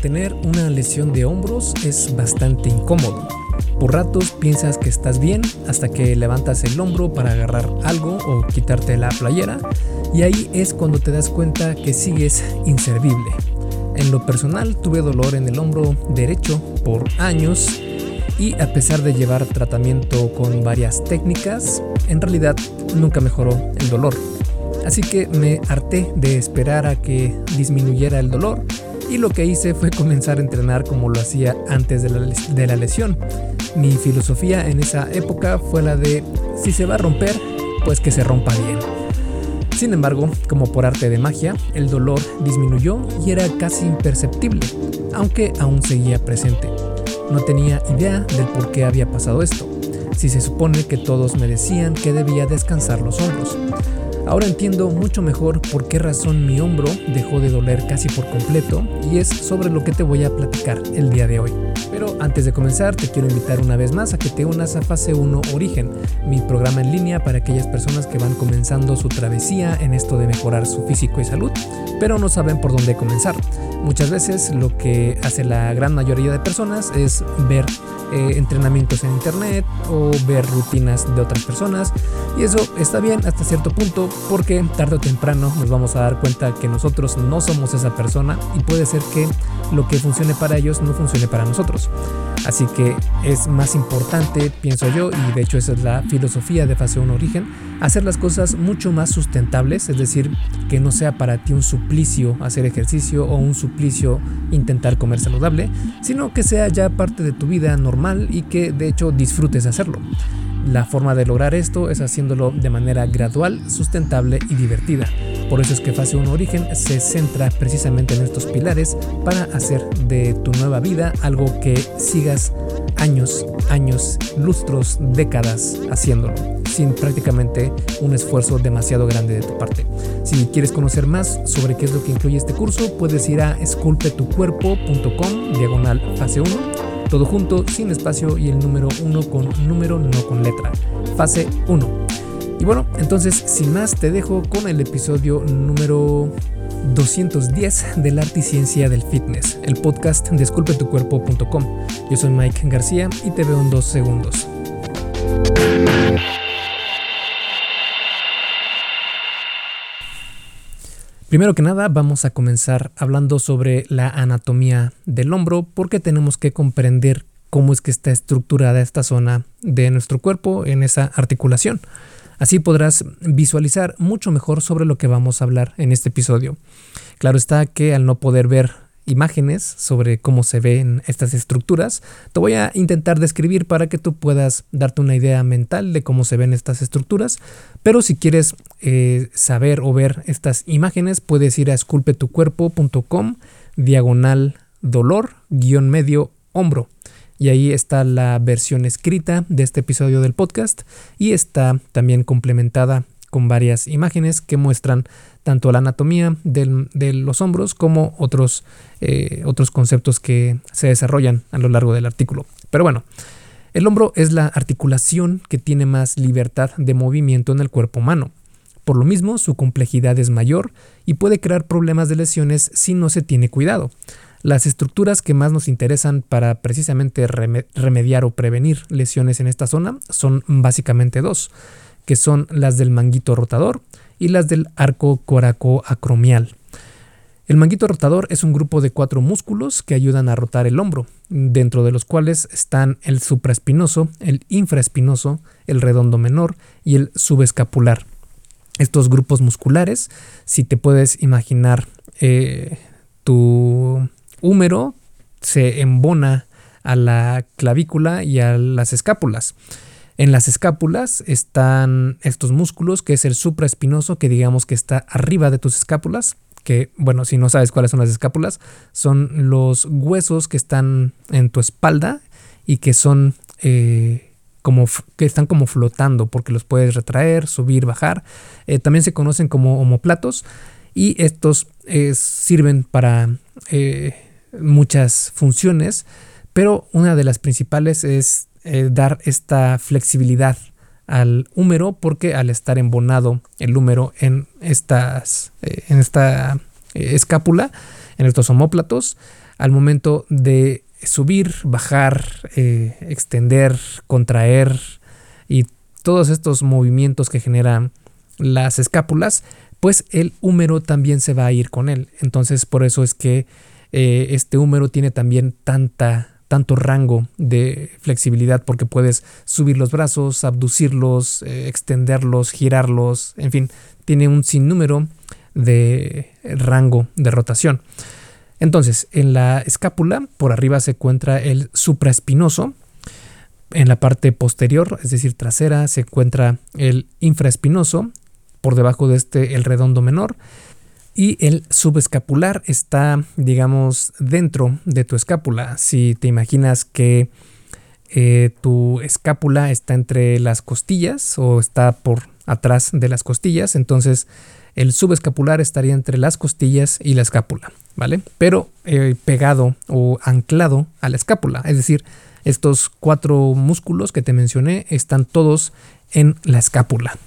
tener una lesión de hombros es bastante incómodo. Por ratos piensas que estás bien hasta que levantas el hombro para agarrar algo o quitarte la playera y ahí es cuando te das cuenta que sigues inservible. En lo personal tuve dolor en el hombro derecho por años y a pesar de llevar tratamiento con varias técnicas, en realidad nunca mejoró el dolor. Así que me harté de esperar a que disminuyera el dolor y lo que hice fue comenzar a entrenar como lo hacía antes de la, lesión. Mi filosofía en esa época fue la de si se va a romper, pues que se rompa bien. Sin embargo, como por arte de magia, el dolor disminuyó y era casi imperceptible, aunque aún seguía presente. No tenía idea del por qué había pasado esto, si se supone que todos me decían que debía descansar los hombros. Ahora entiendo mucho mejor por qué razón mi hombro dejó de doler casi por completo y es sobre lo que te voy a platicar el día de hoy. Pero antes de comenzar te quiero invitar una vez más a que te unas a Fase 1 Origen, mi programa en línea para aquellas personas que van comenzando su travesía en esto de mejorar su físico y salud, pero no saben por dónde comenzar. Muchas veces lo que hace la gran mayoría de personas es ver eh, entrenamientos en internet o ver rutinas de otras personas y eso está bien hasta cierto punto porque tarde o temprano nos vamos a dar cuenta que nosotros no somos esa persona y puede ser que lo que funcione para ellos no funcione para nosotros. Así que es más importante, pienso yo, y de hecho esa es la filosofía de Fase 1 Origen, hacer las cosas mucho más sustentables, es decir, que no sea para ti un suplicio hacer ejercicio o un suplicio intentar comer saludable, sino que sea ya parte de tu vida normal y que de hecho disfrutes hacerlo. La forma de lograr esto es haciéndolo de manera gradual, sustentable y divertida. Por eso es que Fase 1 Origen se centra precisamente en estos pilares para hacer de tu nueva vida algo que sigas años, años, lustros, décadas haciéndolo, sin prácticamente un esfuerzo demasiado grande de tu parte. Si quieres conocer más sobre qué es lo que incluye este curso, puedes ir a esculpetucuerpo.com diagonal fase 1, todo junto, sin espacio y el número 1 con número, no con letra. Fase 1. Y bueno, entonces sin más te dejo con el episodio número 210 del arte y ciencia del fitness, el podcast de esculpetucuerpo.com. Yo soy Mike García y te veo en dos segundos. Primero que nada, vamos a comenzar hablando sobre la anatomía del hombro porque tenemos que comprender cómo es que está estructurada esta zona de nuestro cuerpo en esa articulación. Así podrás visualizar mucho mejor sobre lo que vamos a hablar en este episodio. Claro está que al no poder ver imágenes sobre cómo se ven estas estructuras, te voy a intentar describir para que tú puedas darte una idea mental de cómo se ven estas estructuras, pero si quieres eh, saber o ver estas imágenes, puedes ir a esculpetucuerpo.com diagonal dolor guion medio hombro. Y ahí está la versión escrita de este episodio del podcast y está también complementada con varias imágenes que muestran tanto la anatomía de los hombros como otros, eh, otros conceptos que se desarrollan a lo largo del artículo. Pero bueno, el hombro es la articulación que tiene más libertad de movimiento en el cuerpo humano. Por lo mismo, su complejidad es mayor y puede crear problemas de lesiones si no se tiene cuidado. Las estructuras que más nos interesan para precisamente remediar o prevenir lesiones en esta zona son básicamente dos, que son las del manguito rotador y las del arco coracoacromial. El manguito rotador es un grupo de cuatro músculos que ayudan a rotar el hombro, dentro de los cuales están el supraespinoso, el infraespinoso, el redondo menor y el subescapular. Estos grupos musculares, si te puedes imaginar eh, tu húmero se embona a la clavícula y a las escápulas. En las escápulas están estos músculos, que es el supraespinoso, que digamos que está arriba de tus escápulas, que bueno, si no sabes cuáles son las escápulas, son los huesos que están en tu espalda y que son eh, como que están como flotando porque los puedes retraer, subir, bajar. Eh, también se conocen como homoplatos y estos eh, sirven para muchas funciones, pero una de las principales es eh, dar esta flexibilidad al húmero porque al estar embonado el húmero en, estas, eh, en esta eh, escápula, en estos homóplatos, al momento de subir, bajar, extender, contraer y todos estos movimientos que generan las escápulas, pues el húmero también se va a ir con él. Entonces por eso es que este húmero tiene también tanta tanto rango de flexibilidad porque puedes subir los brazos, abducirlos, eh, extenderlos, girarlos, en fin, tiene un sinnúmero de rango de rotación. Entonces, en la escápula, por arriba se encuentra el supraespinoso. En la parte posterior, es decir, trasera, se encuentra el infraespinoso. Por debajo de este, el redondo menor. Y el subescapular está, digamos, dentro de tu escápula. Si te imaginas que eh, tu escápula está entre las costillas o está por atrás de las costillas, entonces el subescapular estaría entre las costillas y la escápula, ¿vale? Pero eh, pegado o anclado a la escápula, es decir, estos cuatro músculos que te mencioné están todos en la escápula.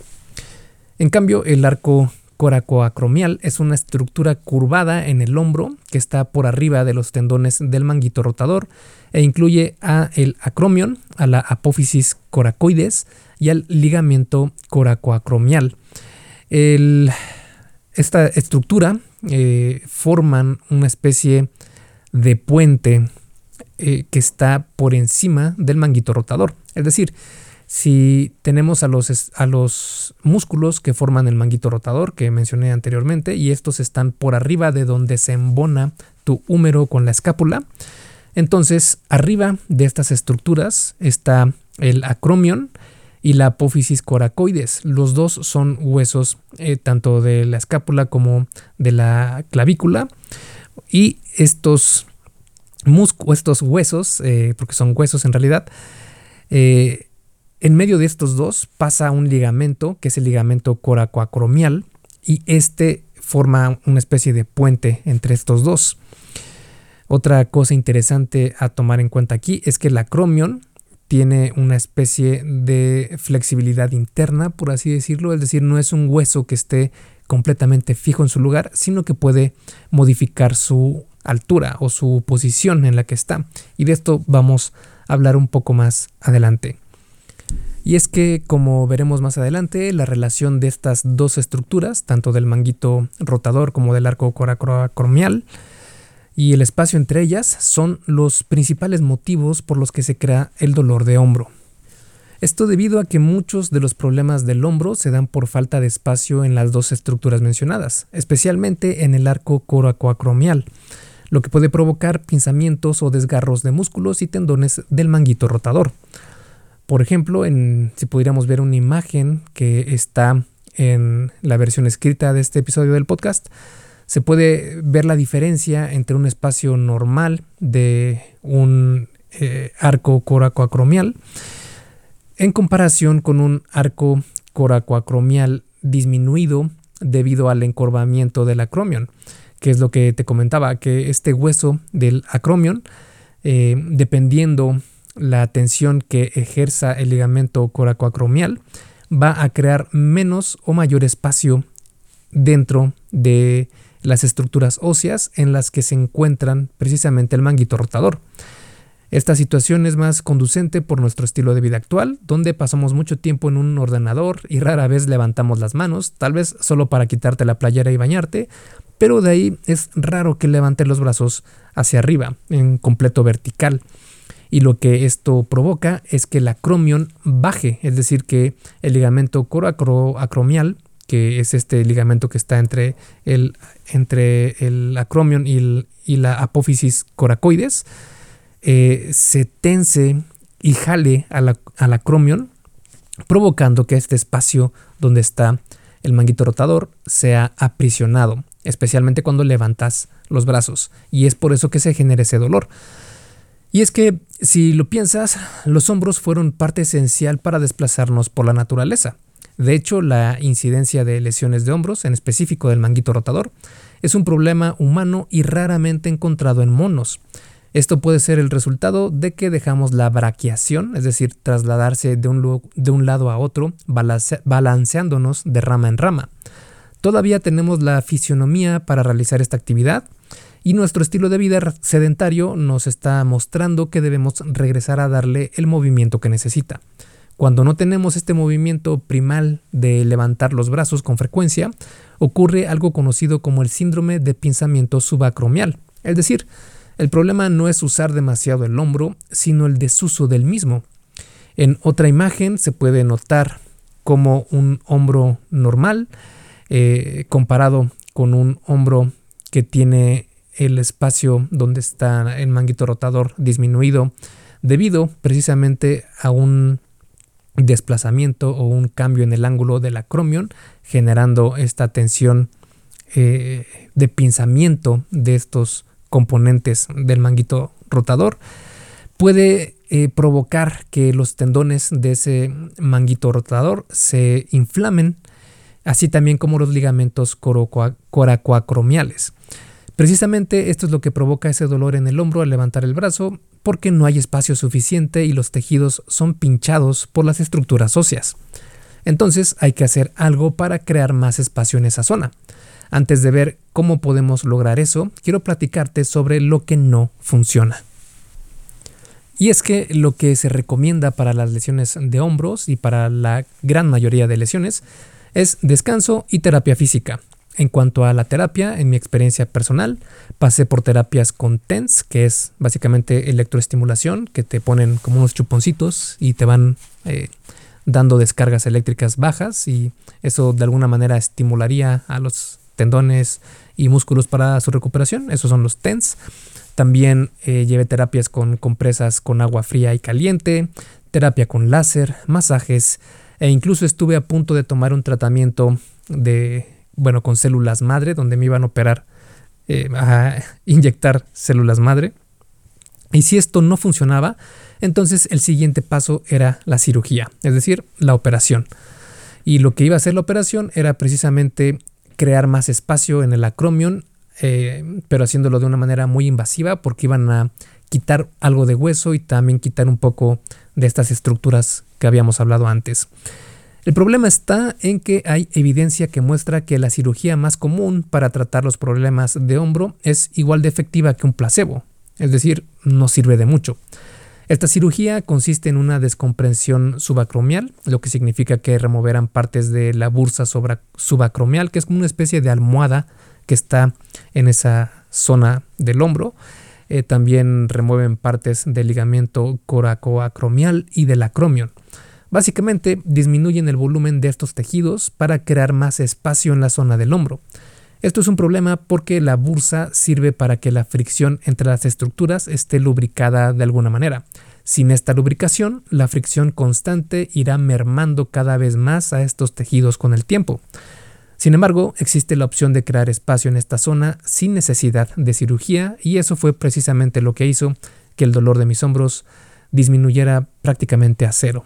En cambio, el arco coracoacromial es una estructura curvada en el hombro que está por arriba de los tendones del manguito rotador e incluye a el acromion, a la apófisis coracoides y al ligamento coracoacromial. esta estructura eh, forman una especie de puente eh, que está por encima del manguito rotador. Es decir, si tenemos a los, a los músculos que forman el manguito rotador que mencioné anteriormente y estos están por arriba de donde se embona tu húmero con la escápula, entonces arriba de estas estructuras está el acromion y la apófisis coracoides. Los dos son huesos eh, tanto de la escápula como de la clavícula y estos, estos huesos, eh, porque son huesos en realidad, eh, en medio de estos dos pasa un ligamento, que es el ligamento coracoacromial, y este forma una especie de puente entre estos dos. Otra cosa interesante a tomar en cuenta aquí es que el acromion tiene una especie de flexibilidad interna, por así decirlo, es decir, no es un hueso que esté completamente fijo en su lugar, sino que puede modificar su altura o su posición en la que está. Y de esto vamos a hablar un poco más adelante. Y es que, como veremos más adelante, la relación de estas dos estructuras, tanto del manguito rotador como del arco coracromial, y el espacio entre ellas son los principales motivos por los que se crea el dolor de hombro. Esto debido a que muchos de los problemas del hombro se dan por falta de espacio en las dos estructuras mencionadas, especialmente en el arco coracoacromial, lo que puede provocar pinzamientos o desgarros de músculos y tendones del manguito rotador. Por ejemplo, si pudiéramos ver una imagen que está en la versión escrita de este episodio del podcast, se puede ver la diferencia entre un espacio normal de un eh, arco coracoacromial en comparación con un arco coracoacromial disminuido debido al encorvamiento del acromion, que es lo que te comentaba, que este hueso del acromion, eh, dependiendo la tensión que ejerza el ligamento coracoacromial va a crear menos o mayor espacio dentro de las estructuras óseas en las que se encuentran precisamente el manguito rotador. Esta situación es más conducente por nuestro estilo de vida actual, donde pasamos mucho tiempo en un ordenador y rara vez levantamos las manos, tal vez solo para quitarte la playera y bañarte, pero de ahí es raro que levantes los brazos hacia arriba, en completo vertical y lo que esto provoca es que el acromion baje, es decir, que el ligamento coracoacromial, que es este ligamento que está entre el, entre el acromion y, la apófisis coracoides, eh, se tense y jale al, al acromion, provocando que este espacio donde está el manguito rotador sea aprisionado, especialmente cuando levantas los brazos, y es por eso que se genera ese dolor. Y es que, si lo piensas, los hombros fueron parte esencial para desplazarnos por la naturaleza. De hecho, la incidencia de lesiones de hombros, en específico del manguito rotador, es un problema humano y raramente encontrado en monos. Esto puede ser el resultado de que dejamos la braquiación, es decir, trasladarse de un, lado a otro, balanceándonos de rama en rama. Todavía tenemos la fisionomía para realizar esta actividad, Y nuestro estilo de vida sedentario nos está mostrando que debemos regresar a darle el movimiento que necesita. Cuando no tenemos este movimiento primal de levantar los brazos con frecuencia, ocurre algo conocido como el síndrome de pensamiento subacromial. Es decir, el problema no es usar demasiado el hombro, sino el desuso del mismo. En otra imagen se puede notar como un hombro normal eh, comparado con un hombro que tiene el espacio donde está el manguito rotador disminuido debido precisamente a un desplazamiento o un cambio en el ángulo del acromion generando esta tensión eh, de pinzamiento de estos componentes del manguito rotador puede eh, provocar que los tendones de ese manguito rotador se inflamen así también como los ligamentos coracoacromiales. Precisamente esto es lo que provoca ese dolor en el hombro al levantar el brazo, porque no hay espacio suficiente y los tejidos son pinchados por las estructuras óseas. Entonces hay que hacer algo para crear más espacio en esa zona. Antes de ver cómo podemos lograr eso, quiero platicarte sobre lo que no funciona. Y es que lo que se recomienda para las lesiones de hombros y para la gran mayoría de lesiones es descanso y terapia física. En cuanto a la terapia, en mi experiencia personal, pasé por terapias con TENS, que es básicamente electroestimulación, que te ponen como unos chuponcitos y te van eh, dando descargas eléctricas bajas y eso de alguna manera estimularía a los tendones y músculos para su recuperación. Esos son los TENS. También eh, llevé terapias con compresas con agua fría y caliente, terapia con láser, masajes, e incluso estuve a punto de tomar un tratamiento de, bueno, con células madre, donde me iban a operar, eh, a inyectar células madre. Y si esto no funcionaba, entonces el siguiente paso era la cirugía, es decir, la operación. Y lo que iba a hacer la operación era precisamente crear más espacio en el acromion, eh, pero haciéndolo de una manera muy invasiva porque iban a quitar algo de hueso y también quitar un poco de estas estructuras que habíamos hablado antes. El problema está en que hay evidencia que muestra que la cirugía más común para tratar los problemas de hombro es igual de efectiva que un placebo, es decir, no sirve de mucho. Esta cirugía consiste en una descomprensión subacromial, lo que significa que removerán partes de la bursa subacromial, que es como una especie de almohada que está en esa zona del hombro, eh, también remueven partes del ligamento coracoacromial y del acromion. Básicamente disminuyen el volumen de estos tejidos para crear más espacio en la zona del hombro. Esto es un problema porque la bursa sirve para que la fricción entre las estructuras esté lubricada de alguna manera. Sin esta lubricación, la fricción constante irá mermando cada vez más a estos tejidos con el tiempo. Sin embargo, existe la opción de crear espacio en esta zona sin necesidad de cirugía y eso fue precisamente lo que hizo que el dolor de mis hombros disminuyera prácticamente a cero.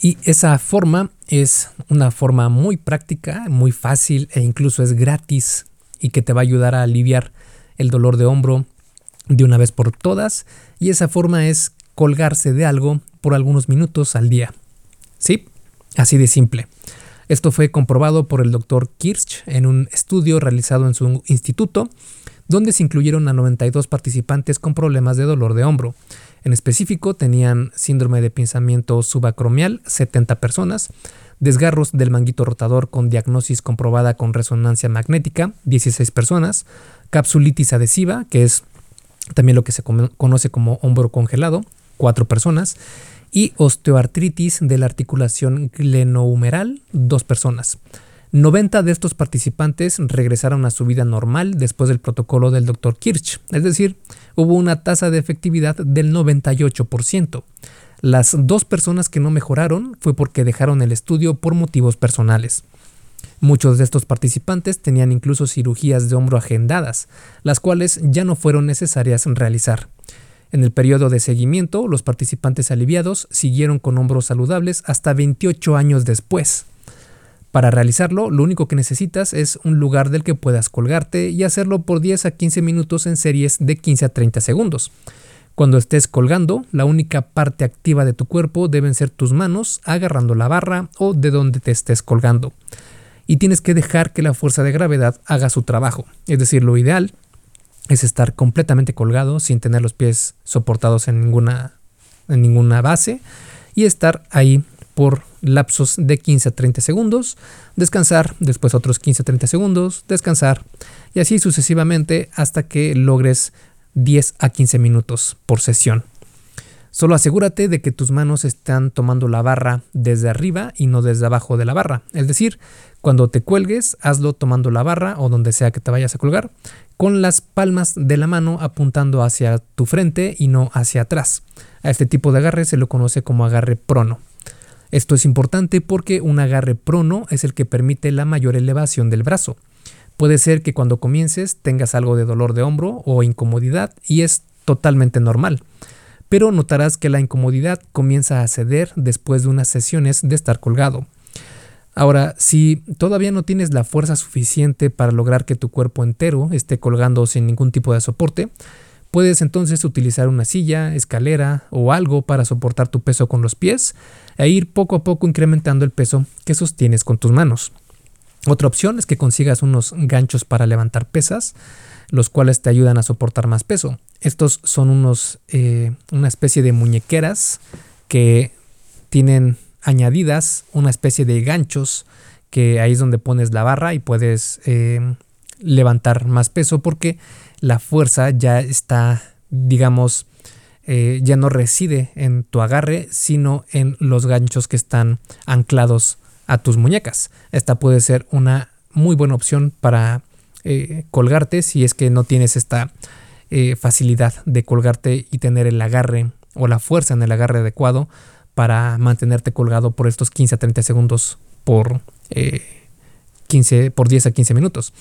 Y esa forma es una forma muy práctica, muy fácil e incluso es gratis y que te va a ayudar a aliviar el dolor de hombro de una vez por todas. Y esa forma es colgarse de algo por algunos minutos al día. ¿Sí? Así de simple. Esto fue comprobado por el doctor Kirsch en un estudio realizado en su instituto, donde se incluyeron a 92 participantes con problemas de dolor de hombro. En específico, tenían síndrome de pensamiento subacromial, 70 personas, desgarros del manguito rotador con diagnosis comprobada con resonancia magnética, 16 personas, capsulitis adhesiva, que es también lo que se conoce como hombro congelado, cuatro personas, y osteoartritis de la articulación glenohumeral, dos personas. 90 de estos participantes regresaron a su vida normal después del protocolo del Dr. Kirch, es decir, hubo una tasa de efectividad del 98%. Las dos personas que no mejoraron fue porque dejaron el estudio por motivos personales. Muchos de estos participantes tenían incluso cirugías de hombro agendadas, las cuales ya no fueron necesarias realizar. En el periodo de seguimiento, los participantes aliviados siguieron con hombros saludables hasta 28 años después. Para realizarlo, lo único que necesitas es un lugar del que puedas colgarte y hacerlo por 10 a 15 minutos en series de 15 a 30 segundos. Cuando estés colgando, la única parte activa de tu cuerpo deben ser tus manos agarrando la barra o de donde te estés colgando. Y tienes que dejar que la fuerza de gravedad haga su trabajo. Es decir, lo ideal es estar completamente colgado sin tener los pies soportados en ninguna, en ninguna base y estar ahí por lapsos de 15 a 30 segundos, descansar, después otros 15 a 30 segundos, descansar y así sucesivamente hasta que logres 10 a 15 minutos por sesión. Solo asegúrate de que tus manos están tomando la barra desde arriba y no desde abajo de la barra. Es decir, cuando te cuelgues, hazlo tomando la barra o donde sea que te vayas a colgar, con las palmas de la mano apuntando hacia tu frente y no hacia atrás. A este tipo de agarre se lo conoce como agarre prono. Esto es importante porque un agarre prono es el que permite la mayor elevación del brazo. Puede ser que cuando comiences tengas algo de dolor de hombro o incomodidad y es totalmente normal. Pero notarás que la incomodidad comienza a ceder después de unas sesiones de estar colgado. Ahora, si todavía no tienes la fuerza suficiente para lograr que tu cuerpo entero esté colgando sin ningún tipo de soporte, Puedes entonces utilizar una silla, escalera o algo para soportar tu peso con los pies e ir poco a poco incrementando el peso que sostienes con tus manos. Otra opción es que consigas unos ganchos para levantar pesas, los cuales te ayudan a soportar más peso. Estos son unos, eh, una especie de muñequeras que tienen añadidas una especie de ganchos que ahí es donde pones la barra y puedes eh, levantar más peso porque la fuerza ya está, digamos, eh, ya no reside en tu agarre, sino en los ganchos que están anclados a tus muñecas. Esta puede ser una muy buena opción para eh, colgarte si es que no tienes esta eh, facilidad de colgarte y tener el agarre o la fuerza en el agarre adecuado para mantenerte colgado por estos 15 a 30 segundos por, 15, por 10 a 15 minutos.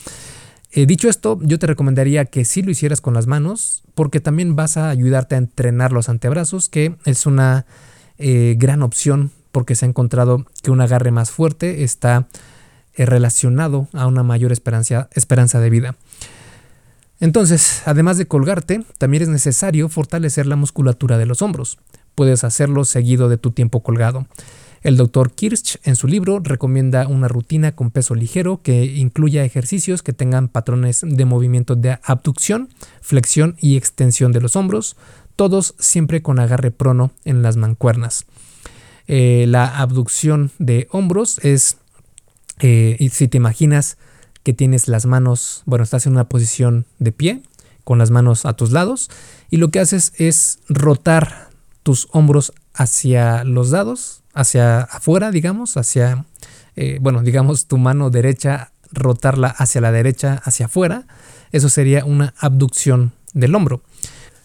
Eh, dicho esto, yo te recomendaría que sí lo hicieras con las manos, porque también vas a ayudarte a entrenar los antebrazos, que es una eh, gran opción porque se ha encontrado que un agarre más fuerte está eh, relacionado a una mayor esperanza, esperanza de vida. Entonces, además de colgarte, también es necesario fortalecer la musculatura de los hombros. Puedes hacerlo seguido de tu tiempo colgado. El doctor Kirsch en su libro recomienda una rutina con peso ligero que incluya ejercicios que tengan patrones de movimiento de abducción, flexión y extensión de los hombros, todos siempre con agarre prono en las mancuernas. Eh, la abducción de hombros es, eh, si te imaginas que tienes las manos, bueno, estás en una posición de pie, con las manos a tus lados, y lo que haces es rotar tus hombros hacia los lados, hacia afuera, digamos, hacia, eh, bueno, digamos tu mano derecha, rotarla hacia la derecha, hacia afuera, eso sería una abducción del hombro.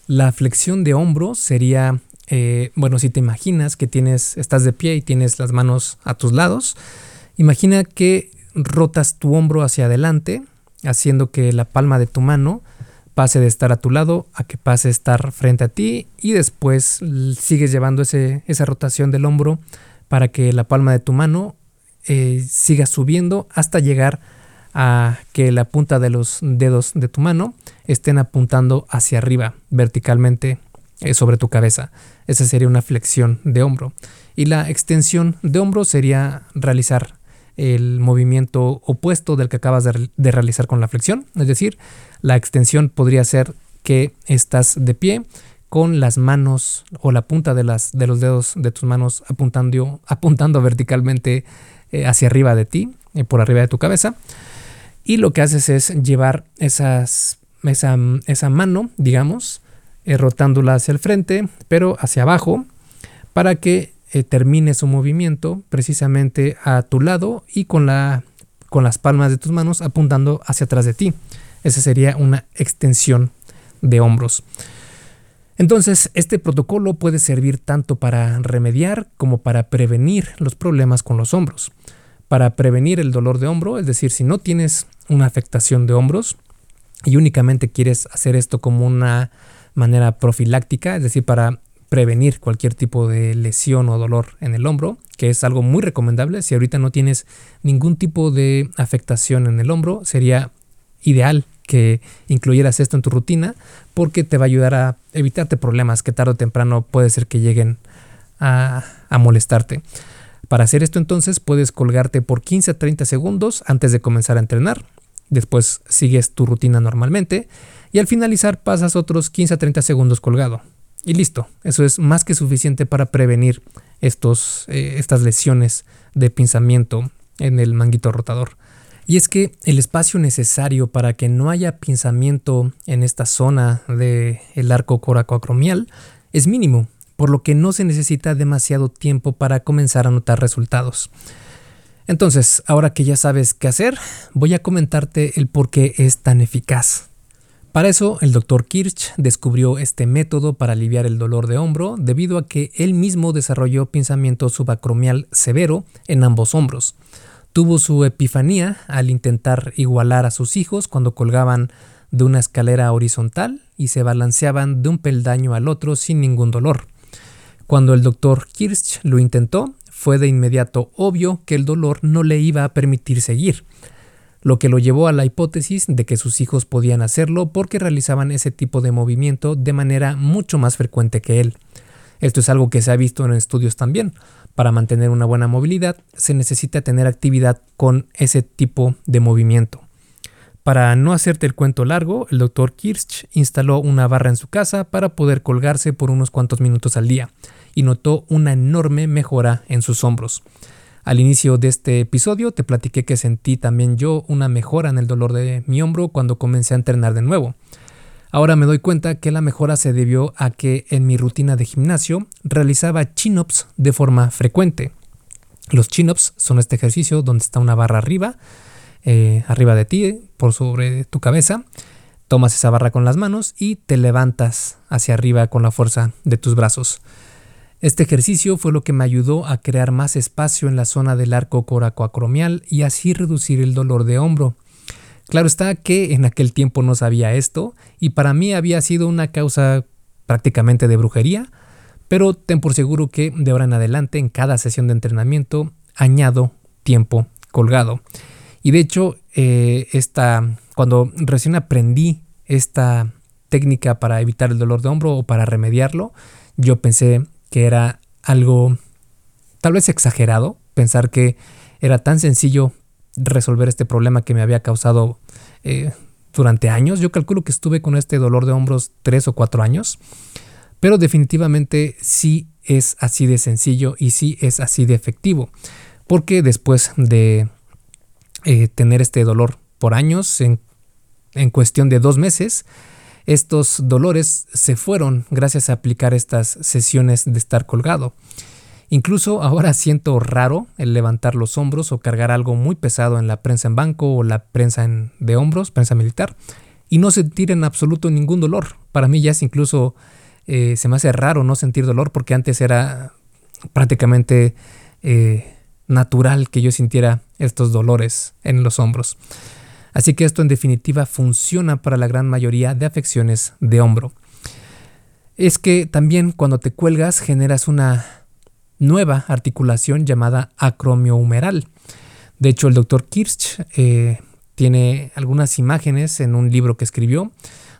La flexión de hombro sería, eh, bueno, si te imaginas que tienes, estás de pie y tienes las manos a tus lados, imagina que rotas tu hombro hacia adelante, haciendo que la palma de tu mano pase de estar a tu lado a que pase a estar frente a ti y después sigues llevando ese, esa rotación del hombro para que la palma de tu mano eh, siga subiendo hasta llegar a que la punta de los dedos de tu mano estén apuntando hacia arriba verticalmente eh, sobre tu cabeza. Esa sería una flexión de hombro. Y la extensión de hombro sería realizar el movimiento opuesto del que acabas de, realizar con la flexión. Es decir, la extensión podría ser que estás de pie con las manos o la punta de, las, de los dedos de tus manos apuntando, apuntando verticalmente eh, hacia arriba de ti, eh, por arriba de tu cabeza. Y lo que haces es llevar esas, esa, esa mano, digamos, eh, rotándola hacia el frente, pero hacia abajo, para que eh, termine su movimiento precisamente a tu lado y con, la, con las palmas de tus manos apuntando hacia atrás de ti. Esa sería una extensión de hombros. Entonces, este protocolo puede servir tanto para remediar como para prevenir los problemas con los hombros. Para prevenir el dolor de hombro, es decir, si no tienes una afectación de hombros y únicamente quieres hacer esto como una manera profiláctica, es decir, para prevenir cualquier tipo de lesión o dolor en el hombro, que es algo muy recomendable. Si ahorita no tienes ningún tipo de afectación en el hombro, sería ideal que incluyeras esto en tu rutina porque te va a ayudar a evitarte problemas que tarde o temprano puede ser que lleguen a, molestarte. Para hacer esto entonces puedes colgarte por 15 a 30 segundos antes de comenzar a entrenar. Después sigues tu rutina normalmente y al finalizar pasas otros 15 a 30 segundos colgado. Y listo, eso es más que suficiente para prevenir estos, eh, estas lesiones de pinzamiento en el manguito rotador. Y es que el espacio necesario para que no haya pinzamiento en esta zona del el arco coracoacromial es mínimo, por lo que no se necesita demasiado tiempo para comenzar a notar resultados. Entonces, ahora que ya sabes qué hacer, voy a comentarte el por qué es tan eficaz. Para eso, el Dr. Kirch descubrió este método para aliviar el dolor de hombro debido a que él mismo desarrolló pinzamiento subacromial severo en ambos hombros. Tuvo su epifanía al intentar igualar a sus hijos cuando colgaban de una escalera horizontal y se balanceaban de un peldaño al otro sin ningún dolor. Cuando el doctor Kirsch lo intentó, fue de inmediato obvio que el dolor no le iba a permitir seguir, lo que lo llevó a la hipótesis de que sus hijos podían hacerlo porque realizaban ese tipo de movimiento de manera mucho más frecuente que él. Esto es algo que se ha visto en estudios también. Para mantener una buena movilidad se necesita tener actividad con ese tipo de movimiento. Para no hacerte el cuento largo, el Dr. Kirsch instaló una barra en su casa para poder colgarse por unos cuantos minutos al día y notó una enorme mejora en sus hombros. Al inicio de este episodio te platiqué que sentí también yo una mejora en el dolor de mi hombro cuando comencé a entrenar de nuevo. Ahora me doy cuenta que la mejora se debió a que en mi rutina de gimnasio realizaba chin-ups de forma frecuente. Los chin-ups son este ejercicio donde está una barra arriba, eh, arriba de ti, por sobre tu cabeza. Tomas esa barra con las manos y te levantas hacia arriba con la fuerza de tus brazos. Este ejercicio fue lo que me ayudó a crear más espacio en la zona del arco coracoacromial y así reducir el dolor de hombro. Claro está que en aquel tiempo no sabía esto y para mí había sido una causa prácticamente de brujería, pero ten por seguro que de ahora en adelante en cada sesión de entrenamiento añado tiempo colgado. Y de hecho, eh, esta, cuando recién aprendí esta técnica para evitar el dolor de hombro o para remediarlo, yo pensé que era algo tal vez exagerado, pensar que era tan sencillo resolver este problema que me había causado eh, durante años. Yo calculo que estuve con este dolor de hombros tres o cuatro años, pero definitivamente sí es así de sencillo y sí es así de efectivo, porque después de eh, tener este dolor por años, en, en cuestión de dos meses, estos dolores se fueron gracias a aplicar estas sesiones de estar colgado. Incluso ahora siento raro el levantar los hombros o cargar algo muy pesado en la prensa en banco o la prensa de hombros, prensa militar, y no sentir en absoluto ningún dolor. Para mí ya es incluso, eh, se me hace raro no sentir dolor porque antes era prácticamente eh, natural que yo sintiera estos dolores en los hombros. Así que esto en definitiva funciona para la gran mayoría de afecciones de hombro. Es que también cuando te cuelgas generas una nueva articulación llamada acromiohumeral. De hecho, el doctor Kirsch eh, tiene algunas imágenes en un libro que escribió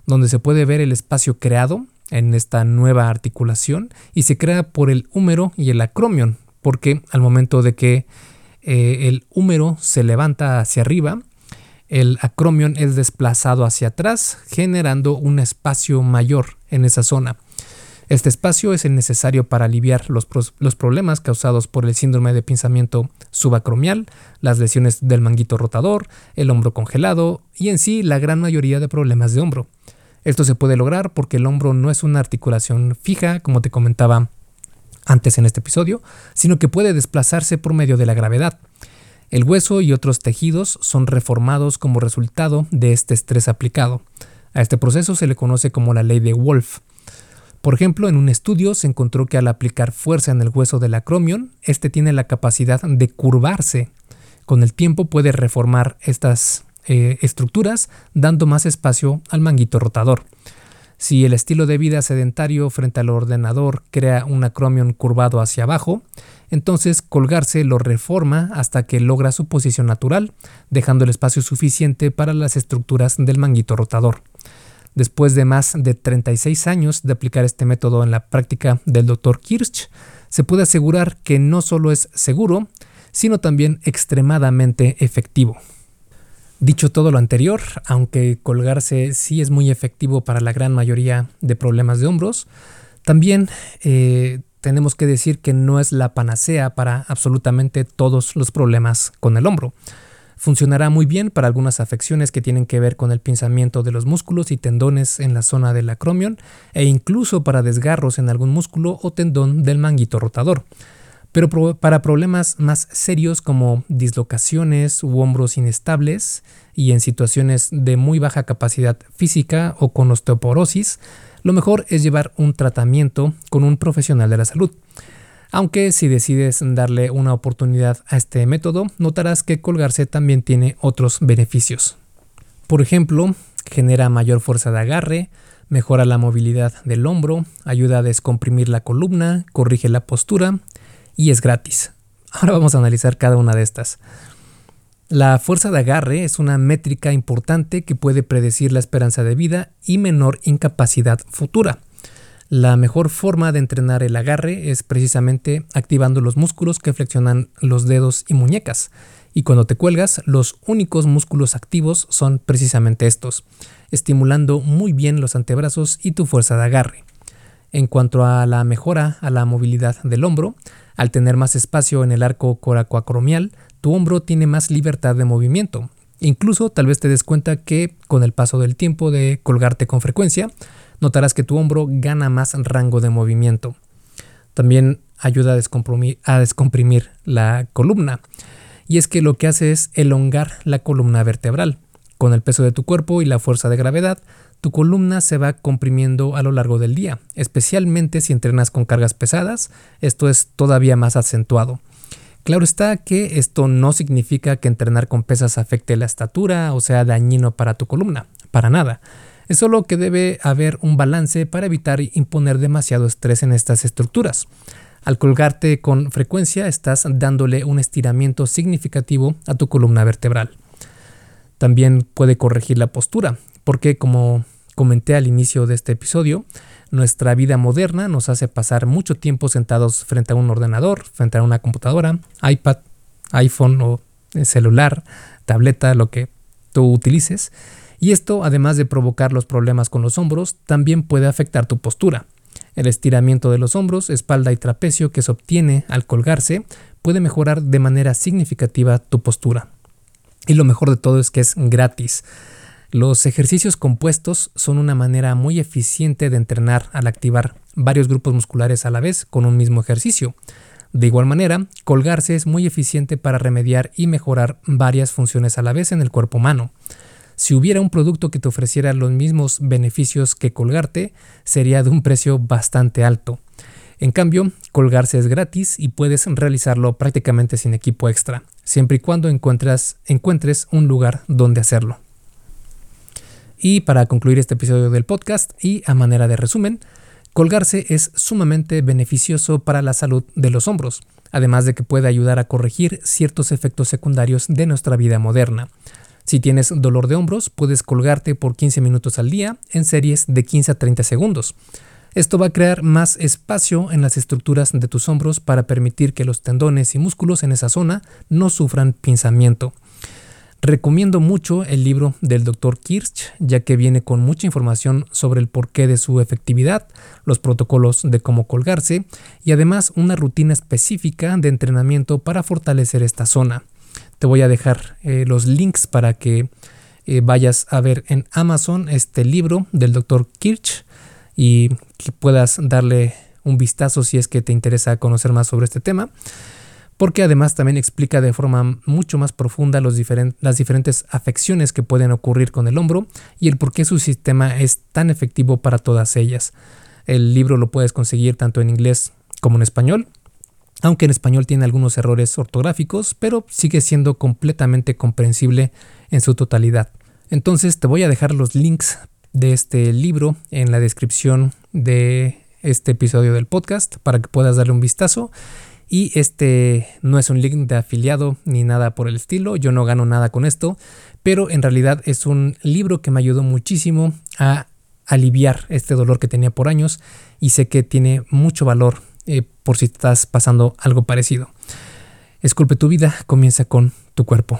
donde se puede ver el espacio creado en esta nueva articulación y se crea por el húmero y el acromion, porque al momento de que eh, el húmero se levanta hacia arriba, el acromion es desplazado hacia atrás, generando un espacio mayor en esa zona. Este espacio es el necesario para aliviar los, problemas causados por el síndrome de pinzamiento subacromial, las lesiones del manguito rotador, el hombro congelado y en sí la gran mayoría de problemas de hombro. Esto se puede lograr porque el hombro no es una articulación fija, como te comentaba antes en este episodio, sino que puede desplazarse por medio de la gravedad. El hueso y otros tejidos son reformados como resultado de este estrés aplicado. A este proceso se le conoce como la ley de Wolf. Por ejemplo, en un estudio se encontró que al aplicar fuerza en el hueso del acromion, este tiene la capacidad de curvarse. Con el tiempo puede reformar estas eh, estructuras, dando más espacio al manguito rotador. Si el estilo de vida sedentario frente al ordenador crea un acromion curvado hacia abajo, entonces colgarse lo reforma hasta que logra su posición natural, dejando el espacio suficiente para las estructuras del manguito rotador. Después de más de 36 años de aplicar este método en la práctica del Dr. Kirsch, se puede asegurar que no solo es seguro, sino también extremadamente efectivo. Dicho todo lo anterior, aunque colgarse sí es muy efectivo para la gran mayoría de problemas de hombros, también eh, tenemos que decir que no es la panacea para absolutamente todos los problemas con el hombro. Funcionará muy bien para algunas afecciones que tienen que ver con el pinzamiento de los músculos y tendones en la zona del acromion e incluso para desgarros en algún músculo o tendón del manguito rotador. Pero para problemas más serios como dislocaciones u hombros inestables y en situaciones de muy baja capacidad física o con osteoporosis, lo mejor es llevar un tratamiento con un profesional de la salud. Aunque si decides darle una oportunidad a este método, notarás que colgarse también tiene otros beneficios. Por ejemplo, genera mayor fuerza de agarre, mejora la movilidad del hombro, ayuda a descomprimir la columna, corrige la postura, y es gratis. Ahora vamos a analizar cada una de estas. La fuerza de agarre es una métrica importante que puede predecir la esperanza de vida y menor incapacidad futura. La mejor forma de entrenar el agarre es precisamente activando los músculos que flexionan los dedos y muñecas. Y cuando te cuelgas, los únicos músculos activos son precisamente estos, estimulando muy bien los antebrazos y tu fuerza de agarre. En cuanto a la mejora a la movilidad del hombro, al tener más espacio en el arco coracoacromial, tu hombro tiene más libertad de movimiento. Incluso tal vez te des cuenta que con el paso del tiempo de colgarte con frecuencia, notarás que tu hombro gana más rango de movimiento. También ayuda a descomprimir, la columna. Y es que lo que hace es elongar la columna vertebral. Con el peso de tu cuerpo y la fuerza de gravedad, tu columna se va comprimiendo a lo largo del día, especialmente si entrenas con cargas pesadas, esto es todavía más acentuado. Claro está que esto no significa que entrenar con pesas afecte la estatura o sea dañino para tu columna, para nada. Es solo que debe haber un balance para evitar imponer demasiado estrés en estas estructuras. Al colgarte con frecuencia estás dándole un estiramiento significativo a tu columna vertebral. También puede corregir la postura, porque como comenté al inicio de este episodio, nuestra vida moderna nos hace pasar mucho tiempo sentados frente a un ordenador, frente a una computadora, iPad, iPhone o celular, tableta, lo que tú utilices. Y esto, además de provocar los problemas con los hombros, también puede afectar tu postura. El estiramiento de los hombros, espalda y trapecio que se obtiene al colgarse puede mejorar de manera significativa tu postura. Y lo mejor de todo es que es gratis. Los ejercicios compuestos son una manera muy eficiente de entrenar al activar varios grupos musculares a la vez con un mismo ejercicio. De igual manera, colgarse es muy eficiente para remediar y mejorar varias funciones a la vez en el cuerpo humano. Si hubiera un producto que te ofreciera los mismos beneficios que colgarte, sería de un precio bastante alto. En cambio, colgarse es gratis y puedes realizarlo prácticamente sin equipo extra, siempre y cuando encuentres, un lugar donde hacerlo. Y para concluir este episodio del podcast y a manera de resumen, colgarse es sumamente beneficioso para la salud de los hombros, además de que puede ayudar a corregir ciertos efectos secundarios de nuestra vida moderna. Si tienes dolor de hombros, puedes colgarte por 15 minutos al día en series de 15 a 30 segundos. Esto va a crear más espacio en las estructuras de tus hombros para permitir que los tendones y músculos en esa zona no sufran pinzamiento. Recomiendo mucho el libro del Dr. Kirsch, ya que viene con mucha información sobre el porqué de su efectividad, los protocolos de cómo colgarse y además una rutina específica de entrenamiento para fortalecer esta zona. Te voy a dejar eh, los links para que eh, vayas a ver en Amazon este libro del doctor Kirch y que puedas darle un vistazo si es que te interesa conocer más sobre este tema porque además también explica de forma mucho más profunda los las diferentes afecciones que pueden ocurrir con el hombro y el por qué su sistema es tan efectivo para todas ellas. El libro lo puedes conseguir tanto en inglés como en español, aunque en español tiene algunos errores ortográficos, pero sigue siendo completamente comprensible en su totalidad. Entonces te voy a dejar los links de este libro en la descripción de este episodio del podcast para que puedas darle un vistazo y este no es un link de afiliado ni nada por el estilo, yo no gano nada con esto, pero en realidad es un libro que me ayudó muchísimo a aliviar este dolor que tenía por años y sé que tiene mucho valor eh, por si estás pasando algo parecido. Esculpe tu vida, comienza con tu cuerpo.